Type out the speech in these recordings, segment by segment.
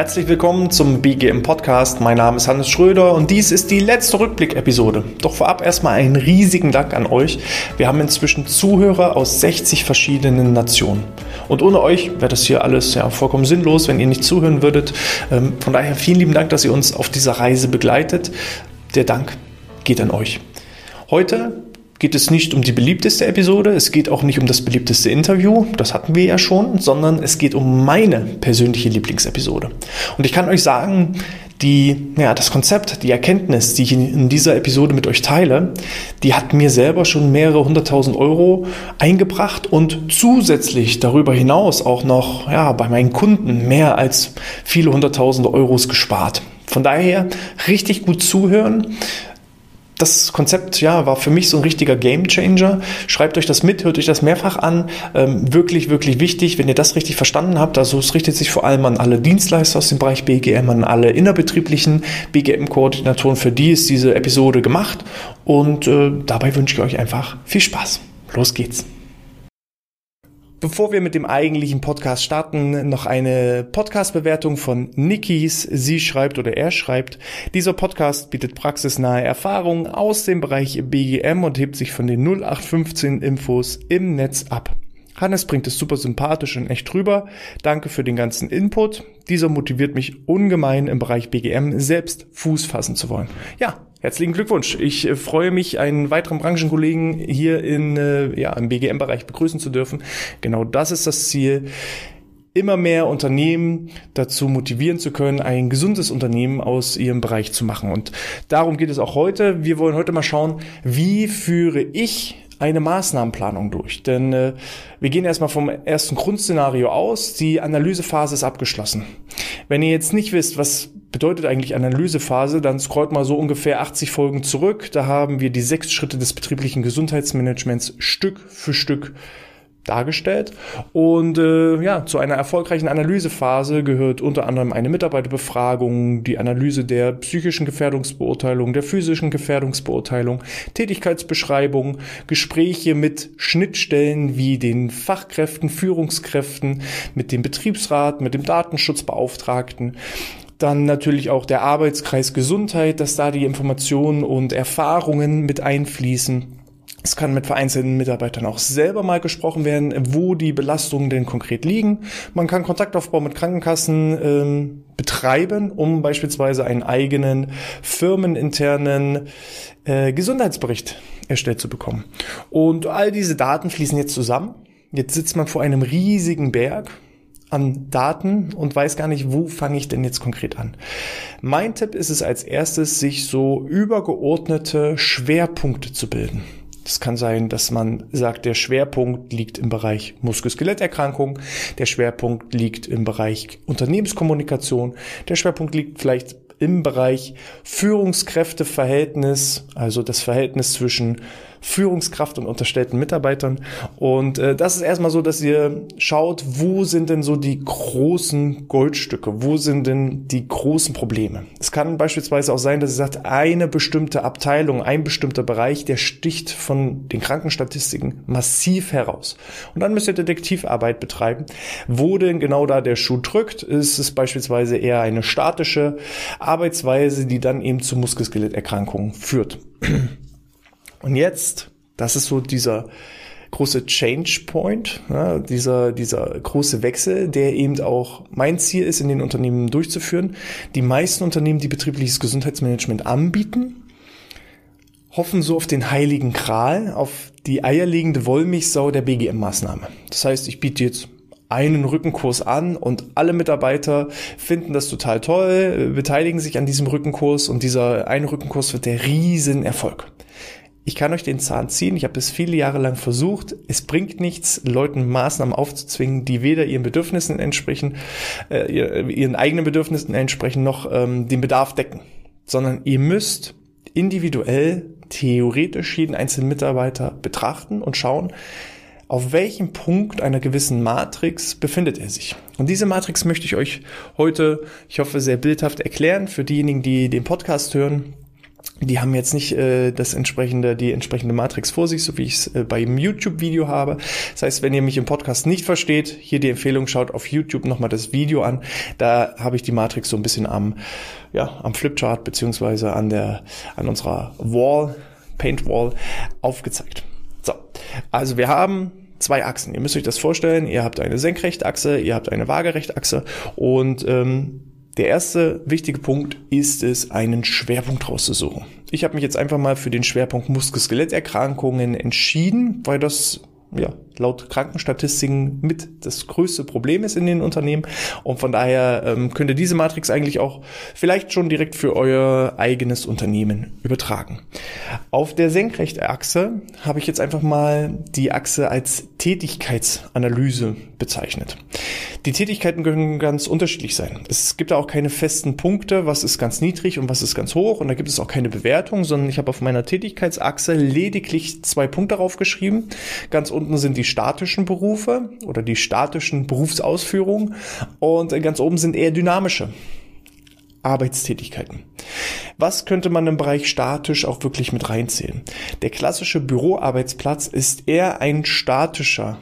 Herzlich willkommen zum BGM Podcast. Mein Name ist Hannes Schröder und dies ist die letzte Rückblick-Episode. Doch vorab erstmal einen riesigen Dank an euch. Wir haben inzwischen Zuhörer aus 60 verschiedenen Nationen. Und ohne euch wäre das hier alles ja vollkommen sinnlos, wenn ihr nicht zuhören würdet. Ähm, von daher vielen lieben Dank, dass ihr uns auf dieser Reise begleitet. Der Dank geht an euch. Heute geht es nicht um die beliebteste Episode, es geht auch nicht um das beliebteste Interview, das hatten wir ja schon, sondern es geht um meine persönliche Lieblingsepisode. Und ich kann euch sagen, die, ja, das Konzept, die Erkenntnis, die ich in dieser Episode mit euch teile, die hat mir selber schon mehrere hunderttausend Euro eingebracht und zusätzlich darüber hinaus auch noch, ja, bei meinen Kunden mehr als viele hunderttausende Euros gespart. Von daher richtig gut zuhören, das Konzept ja war für mich so ein richtiger Gamechanger. Schreibt euch das mit, hört euch das mehrfach an. Ähm, wirklich, wirklich wichtig, wenn ihr das richtig verstanden habt. Also es richtet sich vor allem an alle Dienstleister aus dem Bereich BGM, an alle innerbetrieblichen BGM-Koordinatoren. Für die ist diese Episode gemacht. Und äh, dabei wünsche ich euch einfach viel Spaß. Los geht's. Bevor wir mit dem eigentlichen Podcast starten, noch eine Podcast-Bewertung von Nikis. Sie schreibt oder er schreibt, dieser Podcast bietet praxisnahe Erfahrungen aus dem Bereich BGM und hebt sich von den 0815 Infos im Netz ab. Hannes bringt es super sympathisch und echt rüber. Danke für den ganzen Input. Dieser motiviert mich ungemein im Bereich BGM selbst Fuß fassen zu wollen. Ja, Herzlichen Glückwunsch. Ich äh, freue mich, einen weiteren Branchenkollegen hier in, äh, ja, im BGM-Bereich begrüßen zu dürfen. Genau das ist das Ziel immer mehr Unternehmen dazu motivieren zu können, ein gesundes Unternehmen aus ihrem Bereich zu machen. Und darum geht es auch heute. Wir wollen heute mal schauen, wie führe ich eine Maßnahmenplanung durch. Denn äh, wir gehen erstmal vom ersten Grundszenario aus. Die Analysephase ist abgeschlossen. Wenn ihr jetzt nicht wisst, was bedeutet eigentlich Analysephase, dann scrollt mal so ungefähr 80 Folgen zurück. Da haben wir die sechs Schritte des betrieblichen Gesundheitsmanagements Stück für Stück dargestellt. Und äh, ja, zu einer erfolgreichen Analysephase gehört unter anderem eine Mitarbeiterbefragung, die Analyse der psychischen Gefährdungsbeurteilung, der physischen Gefährdungsbeurteilung, Tätigkeitsbeschreibung, Gespräche mit Schnittstellen wie den Fachkräften, Führungskräften, mit dem Betriebsrat, mit dem Datenschutzbeauftragten. Dann natürlich auch der Arbeitskreis Gesundheit, dass da die Informationen und Erfahrungen mit einfließen es kann mit vereinzelten Mitarbeitern auch selber mal gesprochen werden, wo die Belastungen denn konkret liegen. Man kann Kontaktaufbau mit Krankenkassen ähm, betreiben, um beispielsweise einen eigenen firmeninternen äh, Gesundheitsbericht erstellt zu bekommen. Und all diese Daten fließen jetzt zusammen. Jetzt sitzt man vor einem riesigen Berg an Daten und weiß gar nicht, wo fange ich denn jetzt konkret an. Mein Tipp ist es als erstes, sich so übergeordnete Schwerpunkte zu bilden. Es kann sein, dass man sagt, der Schwerpunkt liegt im Bereich Muskel-Skeletterkrankung, der Schwerpunkt liegt im Bereich Unternehmenskommunikation, der Schwerpunkt liegt vielleicht im Bereich Führungskräfteverhältnis, also das Verhältnis zwischen Führungskraft und unterstellten Mitarbeitern. Und äh, das ist erstmal so, dass ihr schaut, wo sind denn so die großen Goldstücke, wo sind denn die großen Probleme. Es kann beispielsweise auch sein, dass ihr sagt, eine bestimmte Abteilung, ein bestimmter Bereich, der sticht von den Krankenstatistiken massiv heraus. Und dann müsst ihr Detektivarbeit betreiben. Wo denn genau da der Schuh drückt, ist es beispielsweise eher eine statische Arbeitsweise, die dann eben zu Muskelskeletterkrankungen führt. Und jetzt, das ist so dieser große Change Point, ja, dieser, dieser große Wechsel, der eben auch mein Ziel ist, in den Unternehmen durchzuführen. Die meisten Unternehmen, die betriebliches Gesundheitsmanagement anbieten, hoffen so auf den heiligen Kral, auf die eierlegende Wollmilchsau der BGM-Maßnahme. Das heißt, ich biete jetzt einen Rückenkurs an und alle Mitarbeiter finden das total toll, beteiligen sich an diesem Rückenkurs und dieser eine Rückenkurs wird der Riesenerfolg ich kann euch den Zahn ziehen. Ich habe es viele Jahre lang versucht. Es bringt nichts, Leuten Maßnahmen aufzuzwingen, die weder ihren Bedürfnissen entsprechen, äh, ihren eigenen Bedürfnissen entsprechen, noch ähm, den Bedarf decken. Sondern ihr müsst individuell, theoretisch jeden einzelnen Mitarbeiter betrachten und schauen, auf welchem Punkt einer gewissen Matrix befindet er sich. Und diese Matrix möchte ich euch heute, ich hoffe, sehr bildhaft erklären für diejenigen, die den Podcast hören die haben jetzt nicht äh, das entsprechende, die entsprechende Matrix vor sich, so wie ich es äh, beim YouTube-Video habe. Das heißt, wenn ihr mich im Podcast nicht versteht, hier die Empfehlung, schaut auf YouTube nochmal das Video an. Da habe ich die Matrix so ein bisschen am, ja, am Flipchart beziehungsweise an der, an unserer Wall, Paint Wall aufgezeigt. So, also wir haben zwei Achsen. Ihr müsst euch das vorstellen. Ihr habt eine Senkrechtachse, ihr habt eine Waagerechtachse und ähm, der erste wichtige Punkt ist es, einen Schwerpunkt rauszusuchen. Ich habe mich jetzt einfach mal für den Schwerpunkt Muskel-Skeletterkrankungen entschieden, weil das ja, laut Krankenstatistiken mit das größte Problem ist in den Unternehmen. Und von daher ähm, könnt ihr diese Matrix eigentlich auch vielleicht schon direkt für euer eigenes Unternehmen übertragen. Auf der Senkrechtachse habe ich jetzt einfach mal die Achse als Tätigkeitsanalyse bezeichnet. Die Tätigkeiten können ganz unterschiedlich sein. Es gibt da auch keine festen Punkte, was ist ganz niedrig und was ist ganz hoch. Und da gibt es auch keine Bewertung, sondern ich habe auf meiner Tätigkeitsachse lediglich zwei Punkte draufgeschrieben. Ganz unten sind die statischen Berufe oder die statischen Berufsausführungen und ganz oben sind eher dynamische Arbeitstätigkeiten. Was könnte man im Bereich statisch auch wirklich mit reinzählen? Der klassische Büroarbeitsplatz ist eher ein statischer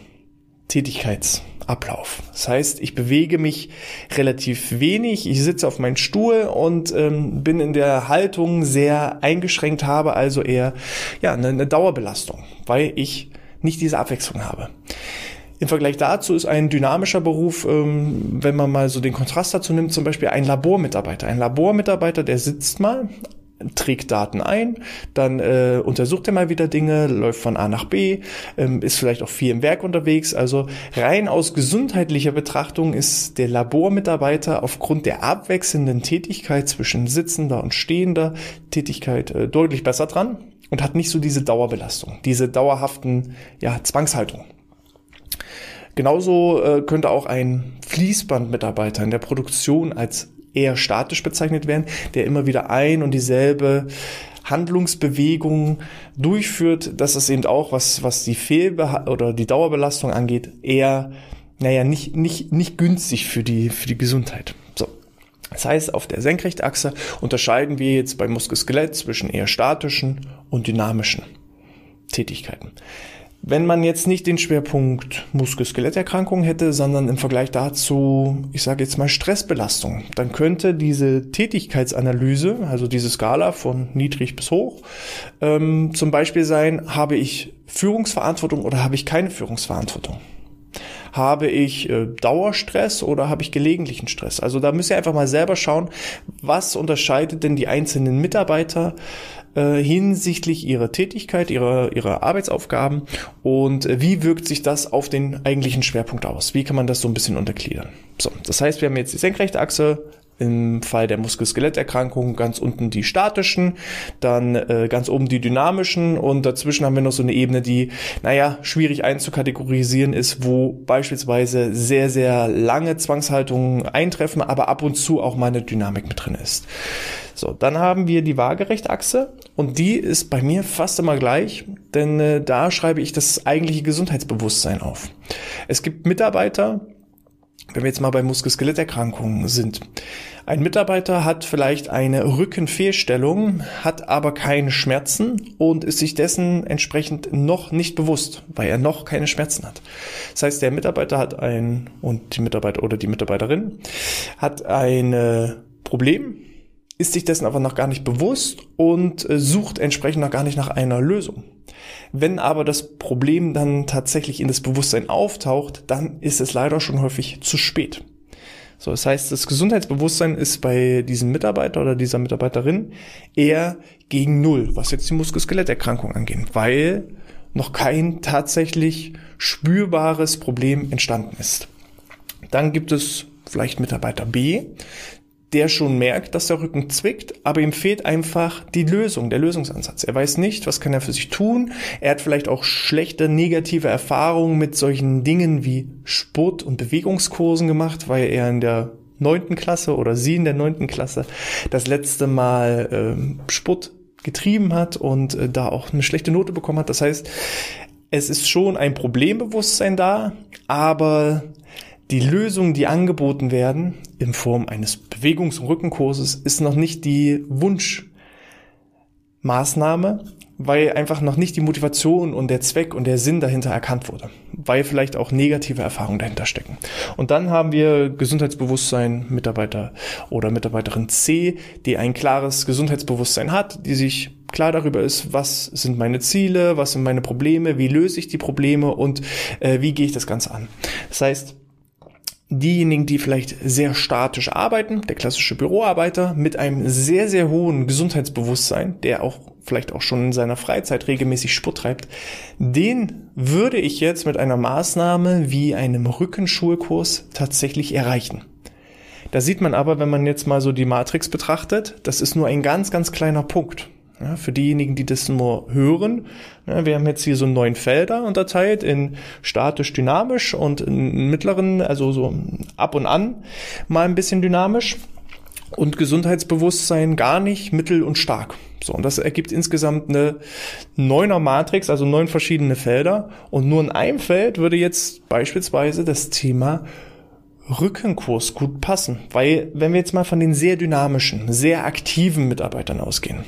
Tätigkeitsablauf. Das heißt, ich bewege mich relativ wenig, ich sitze auf meinem Stuhl und ähm, bin in der Haltung sehr eingeschränkt, habe also eher ja eine, eine Dauerbelastung, weil ich nicht diese Abwechslung habe. Im Vergleich dazu ist ein dynamischer Beruf, ähm, wenn man mal so den Kontrast dazu nimmt, zum Beispiel ein Labormitarbeiter. Ein Labormitarbeiter, der sitzt mal trägt Daten ein, dann äh, untersucht er mal wieder Dinge, läuft von A nach B, ähm, ist vielleicht auch viel im Werk unterwegs. Also rein aus gesundheitlicher Betrachtung ist der Labormitarbeiter aufgrund der abwechselnden Tätigkeit zwischen sitzender und stehender Tätigkeit äh, deutlich besser dran und hat nicht so diese Dauerbelastung, diese dauerhaften ja, Zwangshaltung. Genauso äh, könnte auch ein Fließbandmitarbeiter in der Produktion als eher statisch bezeichnet werden, der immer wieder ein und dieselbe Handlungsbewegung durchführt, dass es eben auch, was, was die Fehlbe oder die Dauerbelastung angeht, eher, naja, nicht, nicht, nicht günstig für die, für die Gesundheit. So. Das heißt, auf der Senkrechtachse unterscheiden wir jetzt beim Muskelskelett zwischen eher statischen und dynamischen Tätigkeiten. Wenn man jetzt nicht den Schwerpunkt Muskel-Skeletterkrankungen hätte, sondern im Vergleich dazu, ich sage jetzt mal Stressbelastung, dann könnte diese Tätigkeitsanalyse, also diese Skala von niedrig bis hoch, ähm, zum Beispiel sein, habe ich Führungsverantwortung oder habe ich keine Führungsverantwortung? Habe ich äh, Dauerstress oder habe ich gelegentlichen Stress? Also da müsst ihr einfach mal selber schauen, was unterscheidet denn die einzelnen Mitarbeiter äh, hinsichtlich ihrer Tätigkeit, ihrer, ihrer Arbeitsaufgaben und äh, wie wirkt sich das auf den eigentlichen Schwerpunkt aus? Wie kann man das so ein bisschen untergliedern? So, das heißt, wir haben jetzt die senkrechte Achse, im Fall der Muskel-Skeletterkrankung ganz unten die statischen, dann äh, ganz oben die dynamischen und dazwischen haben wir noch so eine Ebene, die, naja, schwierig einzukategorisieren ist, wo beispielsweise sehr, sehr lange Zwangshaltungen eintreffen, aber ab und zu auch mal eine Dynamik mit drin ist. So, dann haben wir die Waagerechtachse und die ist bei mir fast immer gleich, denn äh, da schreibe ich das eigentliche Gesundheitsbewusstsein auf. Es gibt Mitarbeiter, wenn wir jetzt mal bei Muskel-Skeletterkrankungen sind. Ein Mitarbeiter hat vielleicht eine Rückenfehlstellung, hat aber keine Schmerzen und ist sich dessen entsprechend noch nicht bewusst, weil er noch keine Schmerzen hat. Das heißt, der Mitarbeiter hat ein, und die Mitarbeiter oder die Mitarbeiterin hat ein Problem, ist sich dessen aber noch gar nicht bewusst und äh, sucht entsprechend noch gar nicht nach einer Lösung. Wenn aber das Problem dann tatsächlich in das Bewusstsein auftaucht, dann ist es leider schon häufig zu spät. So, das heißt, das Gesundheitsbewusstsein ist bei diesem Mitarbeiter oder dieser Mitarbeiterin eher gegen Null, was jetzt die Muskel-Skeletterkrankung angeht, weil noch kein tatsächlich spürbares Problem entstanden ist. Dann gibt es vielleicht Mitarbeiter B, der schon merkt, dass der Rücken zwickt, aber ihm fehlt einfach die Lösung, der Lösungsansatz. Er weiß nicht, was kann er für sich tun. Er hat vielleicht auch schlechte negative Erfahrungen mit solchen Dingen wie Sport- und Bewegungskursen gemacht, weil er in der neunten Klasse oder sie in der neunten Klasse das letzte Mal ähm, Sport getrieben hat und äh, da auch eine schlechte Note bekommen hat. Das heißt, es ist schon ein Problembewusstsein da, aber die Lösungen, die angeboten werden in Form eines Bewegungs- und Rückenkurses, ist noch nicht die Wunsch Maßnahme, weil einfach noch nicht die Motivation und der Zweck und der Sinn dahinter erkannt wurde, weil vielleicht auch negative Erfahrungen dahinter stecken. Und dann haben wir Gesundheitsbewusstsein Mitarbeiter oder Mitarbeiterin C, die ein klares Gesundheitsbewusstsein hat, die sich klar darüber ist, was sind meine Ziele, was sind meine Probleme, wie löse ich die Probleme und äh, wie gehe ich das Ganze an. Das heißt, diejenigen, die vielleicht sehr statisch arbeiten, der klassische Büroarbeiter mit einem sehr, sehr hohen Gesundheitsbewusstsein, der auch vielleicht auch schon in seiner Freizeit regelmäßig Sport treibt, den würde ich jetzt mit einer Maßnahme wie einem Rückenschulkurs tatsächlich erreichen. Da sieht man aber, wenn man jetzt mal so die Matrix betrachtet, das ist nur ein ganz, ganz kleiner Punkt. Ja, für diejenigen, die das nur hören, ja, wir haben jetzt hier so neun Felder unterteilt in statisch, dynamisch und in mittleren, also so ab und an mal ein bisschen dynamisch und Gesundheitsbewusstsein gar nicht, mittel und stark. So, und das ergibt insgesamt eine neuner Matrix, also neun verschiedene Felder. Und nur in einem Feld würde jetzt beispielsweise das Thema Rückenkurs gut passen. Weil, wenn wir jetzt mal von den sehr dynamischen, sehr aktiven Mitarbeitern ausgehen,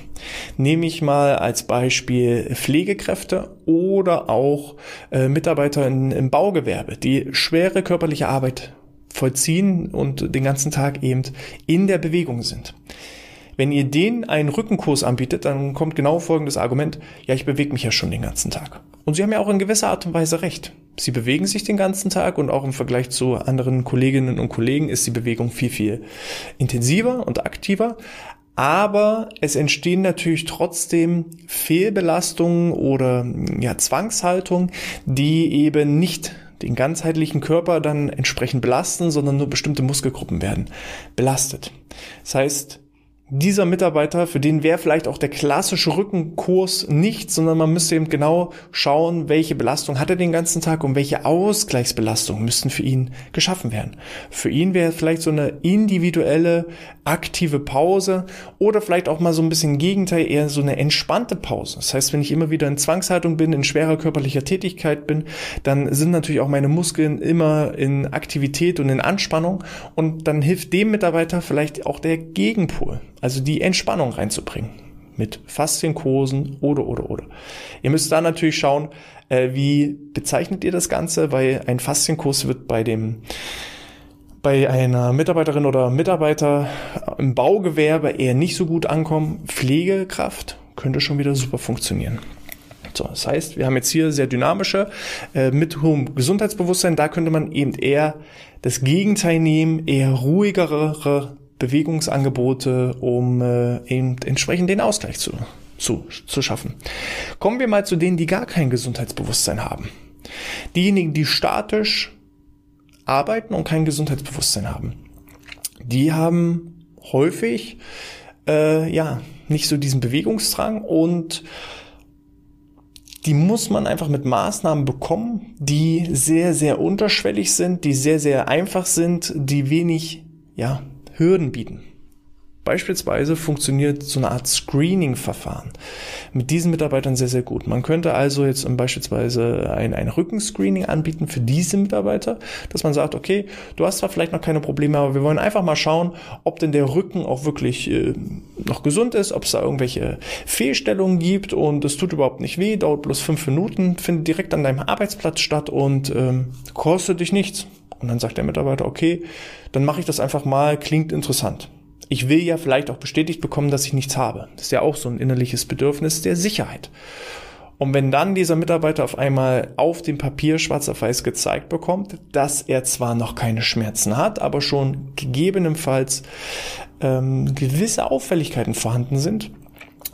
nehme ich mal als Beispiel Pflegekräfte oder auch äh, Mitarbeiter in, im Baugewerbe, die schwere körperliche Arbeit vollziehen und den ganzen Tag eben in der Bewegung sind. Wenn ihr denen einen Rückenkurs anbietet, dann kommt genau folgendes Argument, ja, ich bewege mich ja schon den ganzen Tag. Und sie haben ja auch in gewisser Art und Weise recht. Sie bewegen sich den ganzen Tag und auch im Vergleich zu anderen Kolleginnen und Kollegen ist die Bewegung viel, viel intensiver und aktiver. Aber es entstehen natürlich trotzdem Fehlbelastungen oder ja, Zwangshaltungen, die eben nicht den ganzheitlichen Körper dann entsprechend belasten, sondern nur bestimmte Muskelgruppen werden belastet. Das heißt, dieser Mitarbeiter, für den wäre vielleicht auch der klassische Rückenkurs nicht, sondern man müsste eben genau schauen, welche Belastung hat er den ganzen Tag und welche Ausgleichsbelastungen müssten für ihn geschaffen werden. Für ihn wäre vielleicht so eine individuelle, aktive Pause oder vielleicht auch mal so ein bisschen Gegenteil, eher so eine entspannte Pause. Das heißt, wenn ich immer wieder in Zwangshaltung bin, in schwerer körperlicher Tätigkeit bin, dann sind natürlich auch meine Muskeln immer in Aktivität und in Anspannung und dann hilft dem Mitarbeiter vielleicht auch der Gegenpol. Also die Entspannung reinzubringen mit Faszienkursen oder oder oder. Ihr müsst da natürlich schauen, äh, wie bezeichnet ihr das Ganze, weil ein Faszienkurs wird bei dem bei einer Mitarbeiterin oder Mitarbeiter im Baugewerbe eher nicht so gut ankommen. Pflegekraft könnte schon wieder super funktionieren. So, das heißt, wir haben jetzt hier sehr dynamische, äh, mit hohem Gesundheitsbewusstsein, da könnte man eben eher das Gegenteil nehmen, eher ruhigere Bewegungsangebote, um äh, eben entsprechend den Ausgleich zu, zu, zu schaffen. Kommen wir mal zu denen, die gar kein Gesundheitsbewusstsein haben. Diejenigen, die statisch arbeiten und kein Gesundheitsbewusstsein haben. Die haben häufig äh, ja nicht so diesen Bewegungsdrang und die muss man einfach mit Maßnahmen bekommen, die sehr, sehr unterschwellig sind, die sehr, sehr einfach sind, die wenig ja, Hürden bieten. Beispielsweise funktioniert so eine Art Screening-Verfahren mit diesen Mitarbeitern sehr, sehr gut. Man könnte also jetzt beispielsweise ein, ein Rückenscreening anbieten für diese Mitarbeiter, dass man sagt, okay, du hast zwar vielleicht noch keine Probleme, aber wir wollen einfach mal schauen, ob denn der Rücken auch wirklich äh, noch gesund ist, ob es da irgendwelche Fehlstellungen gibt und es tut überhaupt nicht weh, dauert bloß fünf Minuten, findet direkt an deinem Arbeitsplatz statt und ähm, kostet dich nichts. Und dann sagt der Mitarbeiter, okay, dann mache ich das einfach mal, klingt interessant. Ich will ja vielleicht auch bestätigt bekommen, dass ich nichts habe. Das ist ja auch so ein innerliches Bedürfnis der Sicherheit. Und wenn dann dieser Mitarbeiter auf einmal auf dem Papier schwarz auf weiß gezeigt bekommt, dass er zwar noch keine Schmerzen hat, aber schon gegebenenfalls ähm, gewisse Auffälligkeiten vorhanden sind,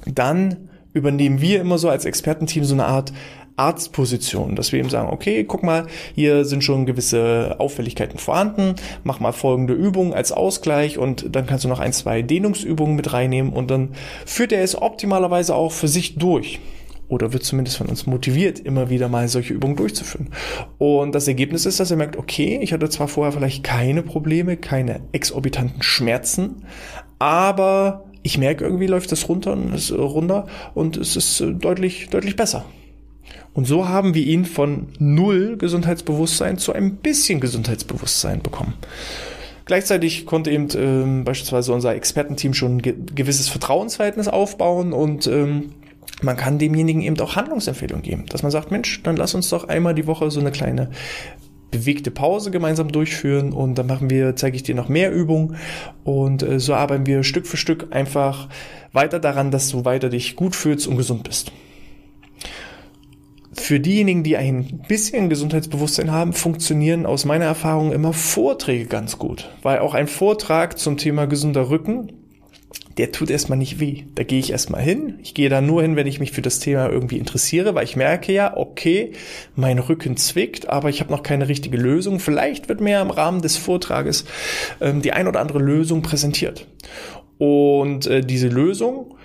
dann übernehmen wir immer so als Expertenteam so eine Art Arztposition, dass wir ihm sagen, okay, guck mal, hier sind schon gewisse Auffälligkeiten vorhanden, mach mal folgende Übungen als Ausgleich und dann kannst du noch ein, zwei Dehnungsübungen mit reinnehmen und dann führt er es optimalerweise auch für sich durch oder wird zumindest von uns motiviert, immer wieder mal solche Übungen durchzuführen. Und das Ergebnis ist, dass er merkt, okay, ich hatte zwar vorher vielleicht keine Probleme, keine exorbitanten Schmerzen, aber ich merke irgendwie läuft das runter und es runter und es ist deutlich, deutlich besser. Und so haben wir ihn von null Gesundheitsbewusstsein zu ein bisschen Gesundheitsbewusstsein bekommen. Gleichzeitig konnte eben ähm, beispielsweise unser Expertenteam schon ein ge gewisses Vertrauensverhältnis aufbauen und ähm, man kann demjenigen eben auch Handlungsempfehlungen geben, dass man sagt, Mensch, dann lass uns doch einmal die Woche so eine kleine bewegte Pause gemeinsam durchführen und dann machen wir, zeige ich dir noch mehr Übungen und äh, so arbeiten wir Stück für Stück einfach weiter daran, dass du weiter dich gut fühlst und gesund bist. Für diejenigen, die ein bisschen Gesundheitsbewusstsein haben, funktionieren aus meiner Erfahrung immer Vorträge ganz gut, weil auch ein Vortrag zum Thema gesunder Rücken der tut erstmal nicht weh. Da gehe ich erstmal hin. Ich gehe da nur hin, wenn ich mich für das Thema irgendwie interessiere, weil ich merke ja, okay, mein Rücken zwickt, aber ich habe noch keine richtige Lösung. Vielleicht wird mir im Rahmen des Vortrages ähm, die ein oder andere Lösung präsentiert. Und äh, diese Lösung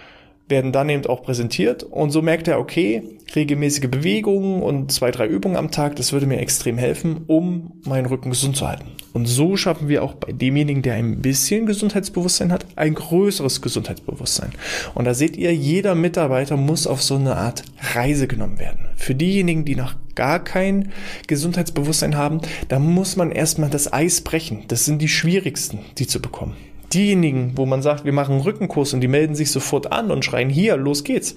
werden dann eben auch präsentiert und so merkt er, okay, regelmäßige Bewegungen und zwei, drei Übungen am Tag, das würde mir extrem helfen, um meinen Rücken gesund zu halten. Und so schaffen wir auch bei demjenigen, der ein bisschen Gesundheitsbewusstsein hat, ein größeres Gesundheitsbewusstsein. Und da seht ihr, jeder Mitarbeiter muss auf so eine Art Reise genommen werden. Für diejenigen, die noch gar kein Gesundheitsbewusstsein haben, da muss man erstmal das Eis brechen. Das sind die schwierigsten, die zu bekommen diejenigen, wo man sagt, wir machen einen Rückenkurs und die melden sich sofort an und schreien hier, los geht's.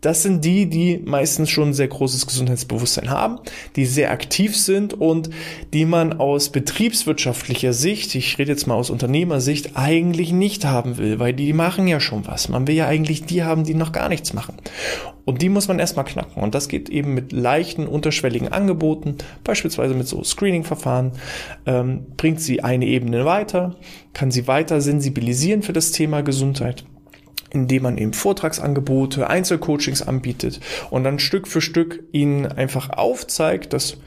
Das sind die, die meistens schon ein sehr großes Gesundheitsbewusstsein haben, die sehr aktiv sind und die man aus betriebswirtschaftlicher Sicht, ich rede jetzt mal aus Unternehmersicht, eigentlich nicht haben will, weil die machen ja schon was. Man will ja eigentlich die haben, die noch gar nichts machen. Und die muss man erstmal knacken. Und das geht eben mit leichten, unterschwelligen Angeboten, beispielsweise mit so Screening-Verfahren, ähm, bringt sie eine Ebene weiter, kann sie weiter sensibilisieren für das Thema Gesundheit indem man eben Vortragsangebote, Einzelcoachings anbietet und dann Stück für Stück ihnen einfach aufzeigt, dass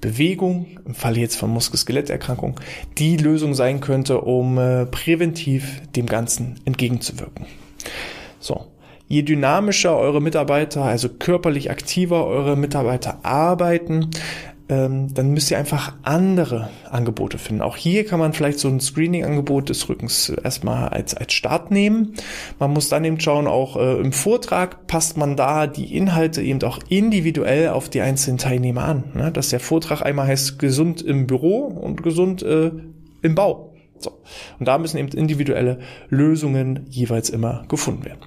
Bewegung, im Falle jetzt von Muskel-Skeletterkrankung, die Lösung sein könnte, um äh, präventiv dem Ganzen entgegenzuwirken. So. Je dynamischer eure Mitarbeiter, also körperlich aktiver eure Mitarbeiter arbeiten, dann müsst ihr einfach andere Angebote finden. Auch hier kann man vielleicht so ein Screening-Angebot des Rückens erstmal als, als Start nehmen. Man muss dann eben schauen, auch äh, im Vortrag passt man da die Inhalte eben auch individuell auf die einzelnen Teilnehmer an. Ne? Dass der Vortrag einmal heißt gesund im Büro und gesund äh, im Bau. So. Und da müssen eben individuelle Lösungen jeweils immer gefunden werden.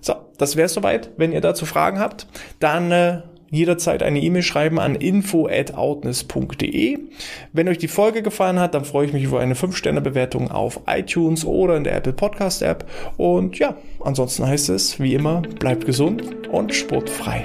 So, das wäre soweit. Wenn ihr dazu Fragen habt, dann äh, jederzeit eine E-Mail schreiben an info@outness.de. Wenn euch die Folge gefallen hat, dann freue ich mich über eine 5-Sterne-Bewertung auf iTunes oder in der Apple Podcast App. Und ja, ansonsten heißt es, wie immer, bleibt gesund und sportfrei.